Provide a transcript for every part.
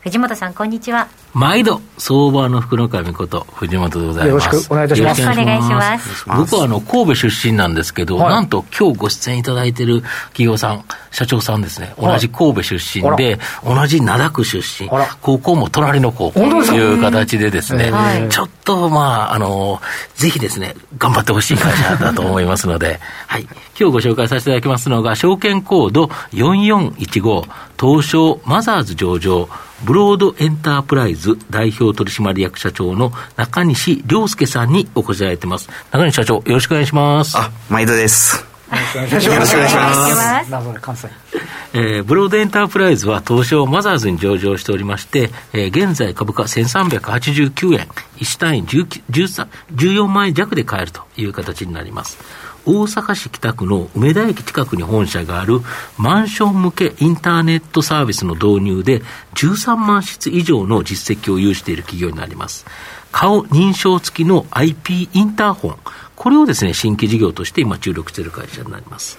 藤本さんこんにちは。毎度相場の福の神こと藤本でございます。よろしくお願いいたします。よろしくお願いします。僕はあの神戸出身なんですけど、はい。なんと今日ご出演いただいている企業さん社長さんですね。同じ神戸出身で、同じ灘区出身。高校も隣の高校という形でですね、はい。ちょっとまああのぜひですね頑張ってほしい会社だと思いますので。はい。今日ご紹介させていただきますのが証券コード4415東証マザーズ上場ブロードエンタープライズ代表取締役社長の中西良介さんにお越しいただいてます。中西社長、よろしくお願いします。あ、毎度です。よろしくおよろしくお願いしますますなるほど関西えーブロードエンタープライズは東証マザーズに上場しておりまして、えー現在株価1389円、1単位19 13 14万円弱で買えるという形になります。大阪市北区の梅田駅近くに本社があるマンション向けインターネットサービスの導入で13万室以上の実績を有している企業になります。顔認証付きの IP インターホン、これをですね、新規事業として今注力している会社になります。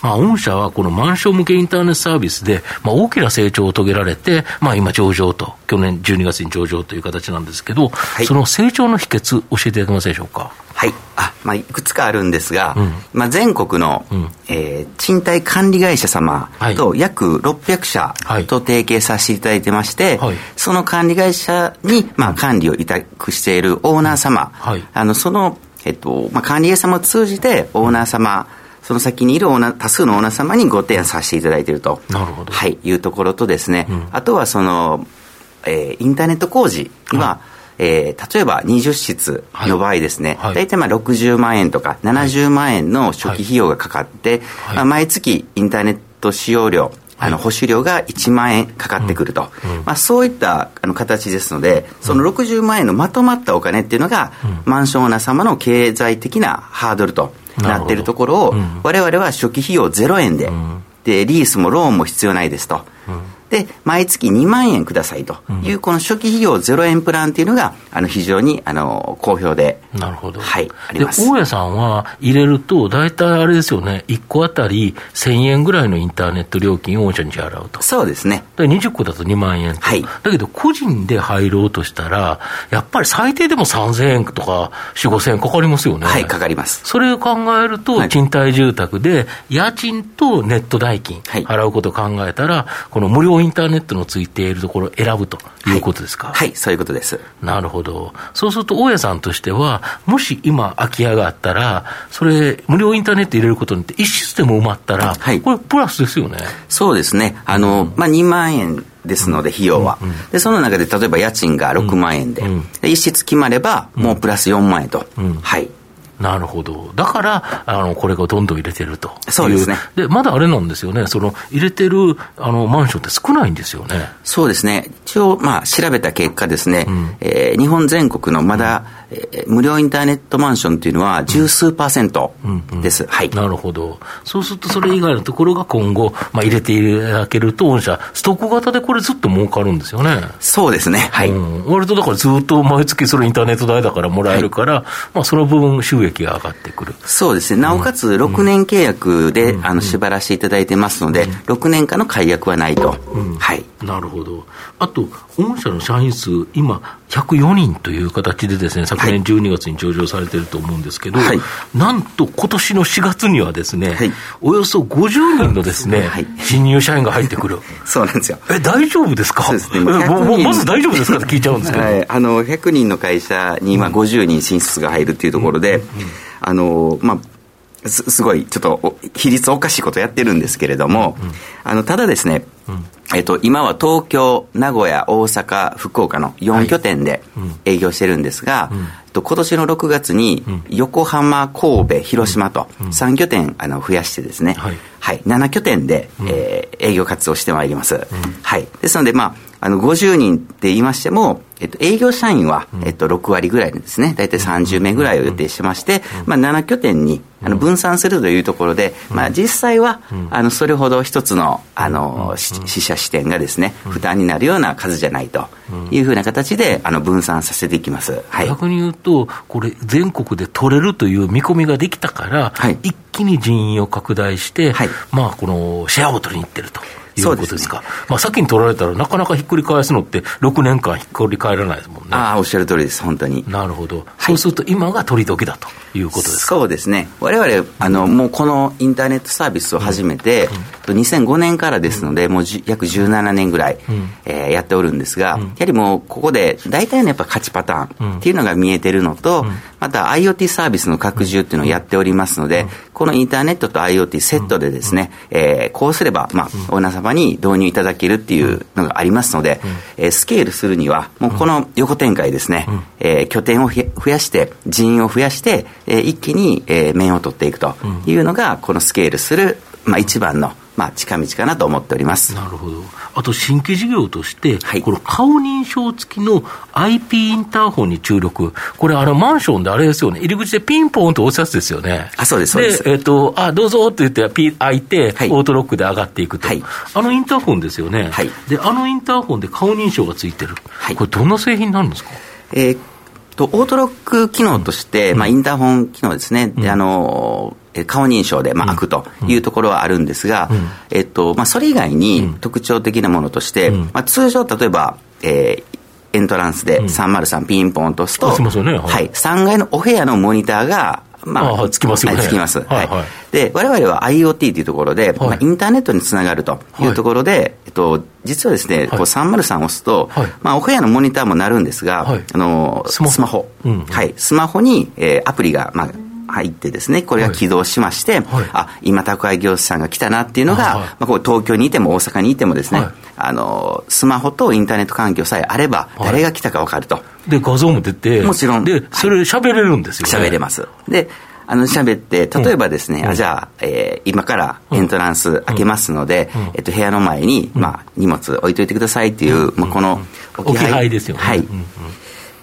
まあ、御社はこのマンション向けインターネットサービスで、まあ、大きな成長を遂げられて、まあ、今上場と、去年12月に上場という形なんですけど、い。その成長の秘訣、教えていただけますでしょうか？はい。あ、まあ、いくつかあるんですが、うん。まあ、全国の、うん。えー賃貸管理会社様と約600社はい。と提携させていただいてまして、はい。その管理会社に、まあ、管理を委託しているオーナー様、はい。あの、その、えっと、まあ、管理会社様を通じて、オーナー様、その先にいるオーナー、多数のオーナー様にご提案させていただいていると。なるほど。はい、いうところとですね、ん。あとはその、えーインターネット工事には、えー例えば20室の場合ですね、はい。はい大体まあ60万円とか70万円の初期費用がかかって、はい。まあ、毎月インターネット使用料、あの保守料が1万円かかってくると、まあ、そういったあの形ですのでその60万円のまとまったお金っていうのが、マンションオーナー様の経済的なハードルとなっているところを、うん。我々は初期費用0円で、でリースもローンも必要ないですと、で毎月2万円くださいという、この初期費用0円プランっていうのがあの非常にあの好評でなるほど。はいありで、ます。大家さんは入れると、大体あれですよね、1個あたり1000円ぐらいのインターネット料金を御社に支払うと。そうですね。で20個だと2万円と、はい。だけど個人で入ろうとしたら、やっぱり最低でも3000円とか4、5000円かかりますよね。はいかかります。それを考えると、はい。賃貸住宅で家賃とネット代金はい。払うことを考えたら、この無料インターネットのついているところを選ぶということですか？はい。そういうことです。なるほど。そうすると、大家さんとしては、もし今、空き家があったら、それ、無料インターネット入れることによって、1システム埋まったら、はい。これ、プラスですよね。そうですね。あの、まあ、2万円ですので費用は、でその中で例えば家賃が6万円で,、うん。で一室決まればもうプラス4万円と、ん。はいなるほど。だから、あの、これがどんどん入れてると。そうですねで、まだあれなんですよね。その、入れてる、あの、マンションって少ないんですよね。そうですね一応まあ調べた結果ですね、んえー日本全国のまだ、えー無料インターネットマンションというのは十数パーセントです、はい。なるほど。そうすると、それ以外のところが今後、まあ、入れていただけると、御社、ストック型でこれずっと儲かるんですよね。そうですね。はい、うん、割とだからずっと毎月それインターネット代だからもらえるから、まあその分収益が上がってくる。そうですね。なおかつ6年契約で、あの縛らせていただいてますので、6年間の解約はないと、はい。なるほど。あと、御社の社員数、今、104人という形でですね、昨年12月に上場されてると思うんですけど、はい。なんと今年の4月にはですね、はい。およそ50人のですね、はい。新入社員が入ってくる。そうなんですよ。え、大丈夫ですか？そうですね。えもう100もうもう人まず大丈夫ですか？って聞いちゃうんですけど。はい、あの100人の会社に今50人進出が入るっていうところで、あのまあすすごいちょっとお比率おかしいことやってるんですけれども、あのただですね、えっと、今は東京名古屋大阪福岡の4拠点で営業してるんですが、えっと今年の6月に横浜神戸広島と3拠点あの増やしてですね、はい。はい、7拠点で、えー営業活動してまいります、はい、ですので、まああの、50人って言いましても、えっと、営業社員は、えっと、6割ぐらいですね、大体30名ぐらいを予定してまして、まあ、7拠点にあの分散するというところで、まあ、実際は、あの、それほど一つの、あの、死者視点がですね、負担になるような数じゃないというふうな形で、あの、分散させていきます。はい、逆に言うと、これ、全国で取れるという見込みができたから、はい、一気に人員を拡大して、はい、まあ、このシェアを取りに行ってると。いうことですか。すね、まあ、先に取られたら、なかなかひっくり返すのって、6年間ひっくり返らないですもんね。ああ、おっしゃる通りです、本当に。なるほど。そうすると、今が取り時だということですか？そうですね。我々、あの、もうこのインターネットサービスを始めて、うん、2005年からですので、もう約17年ぐらい、うん、えー、やっておるんですが、うん、やはりもう、ここで、大体のやっぱ勝ちパターンっていうのが見えてるのと、また IoT サービスの拡充っていうのをやっておりますので、このインターネットと IoT セットでですね、えー、こうすれば、まあ、オーナー様に導入いただけるっていうのがありますので、えー、スケールするには、もうこの横展開ですね、えー、拠点を増やして、人員を増やして、えー、一気に、えー、面を取っていくというのが、このスケールする、まあ、一番のまあ、近道かなと思っております。なるほど、あと新規事業として、はい、この顔認証付きの IP インターホンに注力、これ、あのマンションであれですよね、入り口でピンポンと押すやつですよね。あそうですそうです。で、えっ、ー、と、あどうぞって言って、ピ開いて、はい、オートロックで上がっていくと、はい、あのインターホンですよね、はい、で、あのインターホンで顔認証がついてる、はい、これ、どんな製品になるんですか？えーと、オートロック機能として、うん、まあ、インターホン機能ですね、うん、であの顔認証で、まあ、開くというところはあるんですが、うん、えっとまあ、それ以外に特徴的なものとして、まあ、通常、例えば、えー、エントランスで303ピンポンと押すと、ね、はい、3階のお部屋のモニターがまあ、つきますよね。つきます。はい。はい、で、我々は IoT というところで、はい、まあ、インターネットにつながるとい。うところで、はい、えっと、実はですね、こう303を押すと、まあ、お部屋のモニターもなるんですが、あのスマホ、うん、はい、スマホに、えー、アプリが、まあ、入ってですね、これが起動しまして、はい、あ、今宅配業者さんが来たなっていうのが、はい、まあ、こう東京にいても大阪にいてもですね、はい、あの、スマホとインターネット環境さえあれば、誰が来たか分かると。で、画像も出て、もちろん。で、それ喋れるんですよね。喋れます。で、あの、喋って、例えばですね、うん、あじゃあ、えー、今からエントランス開けますので、うん、えっと、部屋の前に、まあ、荷物置いといてくださいっていう、まあ、この置き配ですよね。はい。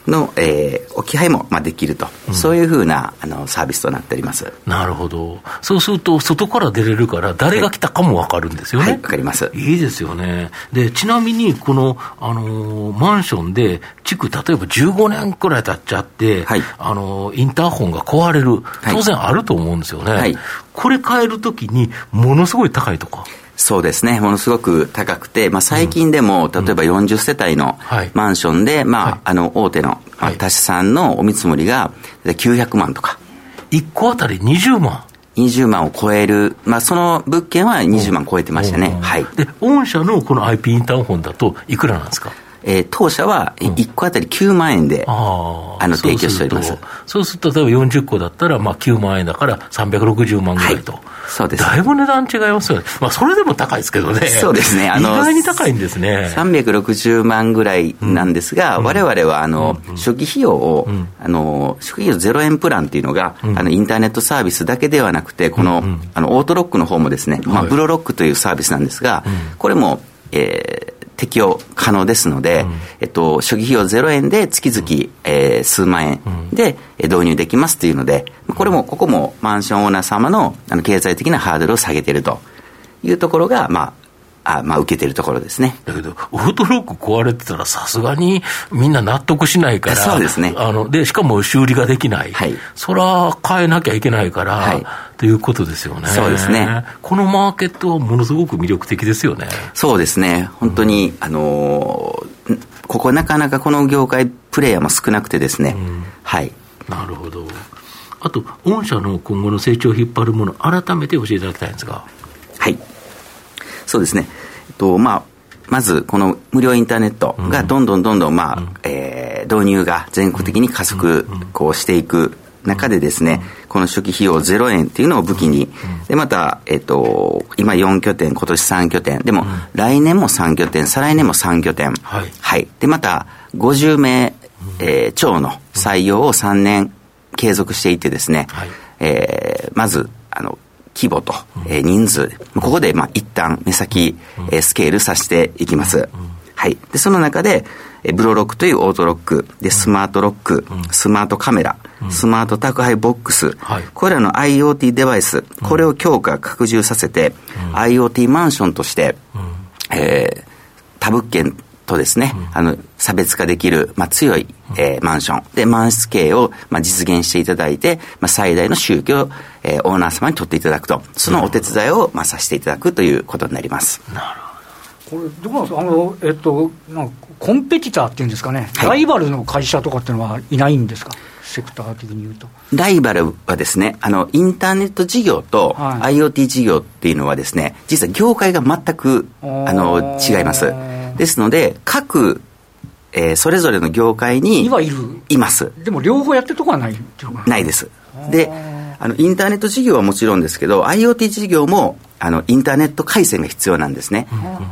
の、えー、置き配も、まあ、できると、うん、そういうふうなあのサービスとなっております。なるほど、そうすると、外から出れるから、誰が来たかも分かるんですよね。はい、分かります。いいですよね。で、ちなみに、この、あのー、マンションで、地区、例えば15年くらい経っちゃって、はい、あのー、インターホンが壊れる、当然あると思うんですよね。はい、これ変えるときに、ものすごい高いとか。そうですね、ものすごく高くて、まあ、最近でも、例えば40世帯のマンションで、まあ、あの大手の他社さんのお見積もりが900万とか。1個あたり20万？20万を超える、まあ、その物件は20万超えてましたね。はい。で、御社のこの IP インターホンだと、いくらなんですか？えー、当社は1個あたり9万円で、うん、ああの提供しております。そうすると、例えば40個だったら、まあ、9万円だから360万ぐらいと、はい、そうです。だいぶ値段違いますよね、まあ、それでも高いですけどね、そうですね。あの意外に高いんですね。360万ぐらいなんですが、われわれはあの、うん、初期費用を、うん、あの初期費用0円プランっていうのが、あのインターネットサービスだけではなくて、この,、あのオートロックの方もですね、まあ、ブロロックというサービスなんですが、これも、えー、適用可能ですので、うん、えっと、初期費用0円で月々、うん、えー、数万円で導入できますというので、これも、ここもマンションオーナー様のあの経済的なハードルを下げているというところが、まあ、あまあ、受けてるところですね。だけど、オートロック壊れてたら、さすがにみんな納得しないから、そうですね。あのでしかも修理ができない、はい、それは変えなきゃいけないから、はい、ということですよね。そうですね。このマーケットはものすごく魅力的ですよね。そうですね。本当に、うん、あのー、ここなかなかこの業界、プレイヤーも少なくてですね、うん、はい。なるほど。あと、御社の今後の成長を引っ張るもの、改めて教えていただきたいんですが。はい。そうですね。えっと、まあ、まず、この無料インターネットがどんどんどんどん、まあ、うん、えー、導入が全国的に加速、こうしていく中でですね、この初期費用0円っていうのを武器に、で、また、えっと、今4拠点、今年3拠点、でも、来年も3拠点、再来年も3拠点、はい。はい。で、また、50名、えー、超の採用を3年継続していてですね、はい、えー、まず、あの、規模と、えー、人数、ここで、まあ、一旦目先、えー、スケールさせていきます。はい。で、その中で、えブロロックというオートロック、で、スマートロック、うん、スマートカメラ、うん、スマート宅配ボックス、はい、これらの IoT デバイス、これを強化、拡充させて、IoT マンションとして、えー、他物件とですね、あの、差別化できる、まあ、強い、えー、マンション。で、満室経営を、まあ、実現していただいて、まあ、最大の収益を、えー、オーナー様に取っていただくと、そのお手伝いを、まあ、させていただくということになります。なるほど。これ、どうなんですか、あの、えっと、なんコンペティターっていうんですかね、はい、ライバルの会社とかっていうのはいないんですか？セクター的に言うと。ライバルはですね、あの、インターネット事業と IoT 事業っていうのはですね、実は業界が全く、あの、違います。ですので、各、えー、それぞれの業界に今いるいます。でも両方やってるとこはないないです。で、あの、インターネット事業はもちろんですけど、IoT 事業も、あの、インターネット回線が必要なんですね。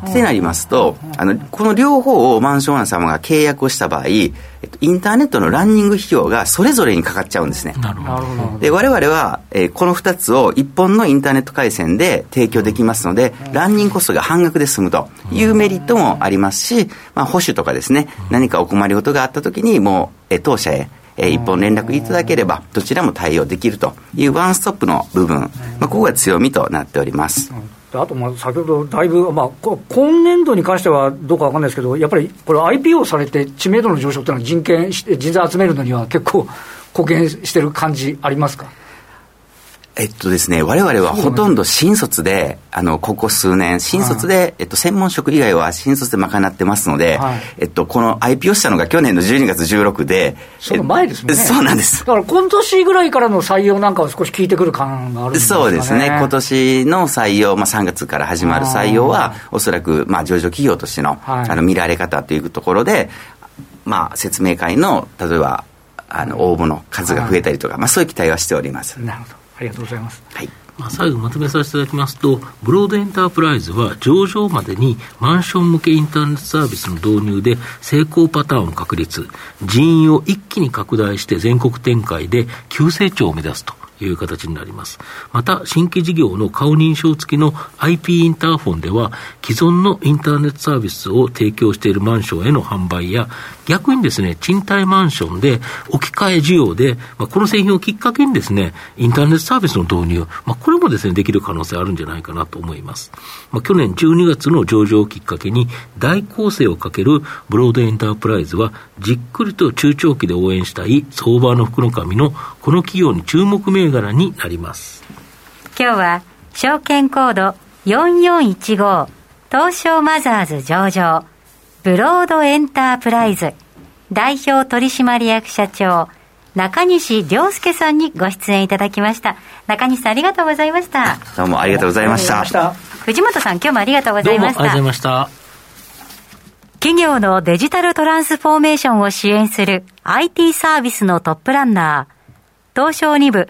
ってなりますと、あの、この両方をマンションオーナー様が契約をした場合、えっと、インターネットのランニング費用がそれぞれにかかっちゃうんですね。なるほど。で、我々は、えー、この2つを1本のインターネット回線で提供できますので、ランニングコストが半額で済むというメリットもありますし、まあ、保守とかですね、何かお困りごとがあったときに、もう、え当社へ、えー、一本連絡いただければ、どちらも対応できるというワンストップの部分、まあ、ここが強みとなっております。あと、まあ、先ほどだいぶ、まあ、今年度に関してはどうか分かんないですけど、やっぱりこれ、IPO されて知名度の上昇というのは、人権、人材集めるのには結構貢献してる感じありますか？えっとですね、我々はほとんど新卒で、あの、ここ数年、新卒で、はい、えっと、専門職以外は新卒で賄ってますので、はい、えっと、この IPO したのが去年の12月16で、その前ですね。そうなんです。だから今年ぐらいからの採用なんかは少し効いてくる感があるんですか、ね、そうですね。今年の採用、まあ3月から始まる採用は、おそらく、まあ上場企業としての、はい、あの、見られ方というところで、まあ説明会の、例えば、あの、応募の数が増えたりとか、まあそういう期待はしております。なるほど。ありがとうございます。はい。まあ、最後まとめさせていただきますと、ブロードエンタープライズは上場までにマンション向けインターネットサービスの導入で成功パターンを確立、人員を一気に拡大して全国展開で急成長を目指すと。いう形になります。また、新規事業の顔認証付きの IP インターフォンでは、既存のインターネットサービスを提供しているマンションへの販売や、逆にですね、賃貸マンションで置き換え需要で、まあ、この製品をきっかけにですね、インターネットサービスの導入、まあ、これもですね、できる可能性あるんじゃないかなと思います。まあ、去年12月の上場をきっかけに、大構成をかけるブロードエンタープライズは、じっくりと中長期で応援したい相場の福の神のこの企業に注目銘柄になります。今日は、証券コード4415東証マザーズ上場ブロードエンタープライズ代表取締役社長中西良介さんにご出演いただきました。中西さんありがとうございました。どうもありがとうございました。藤本さん今日もありがとうございました。ありがとうございました。企業のデジタルトランスフォーメーションを支援する IT サービスのトップランナー東証2部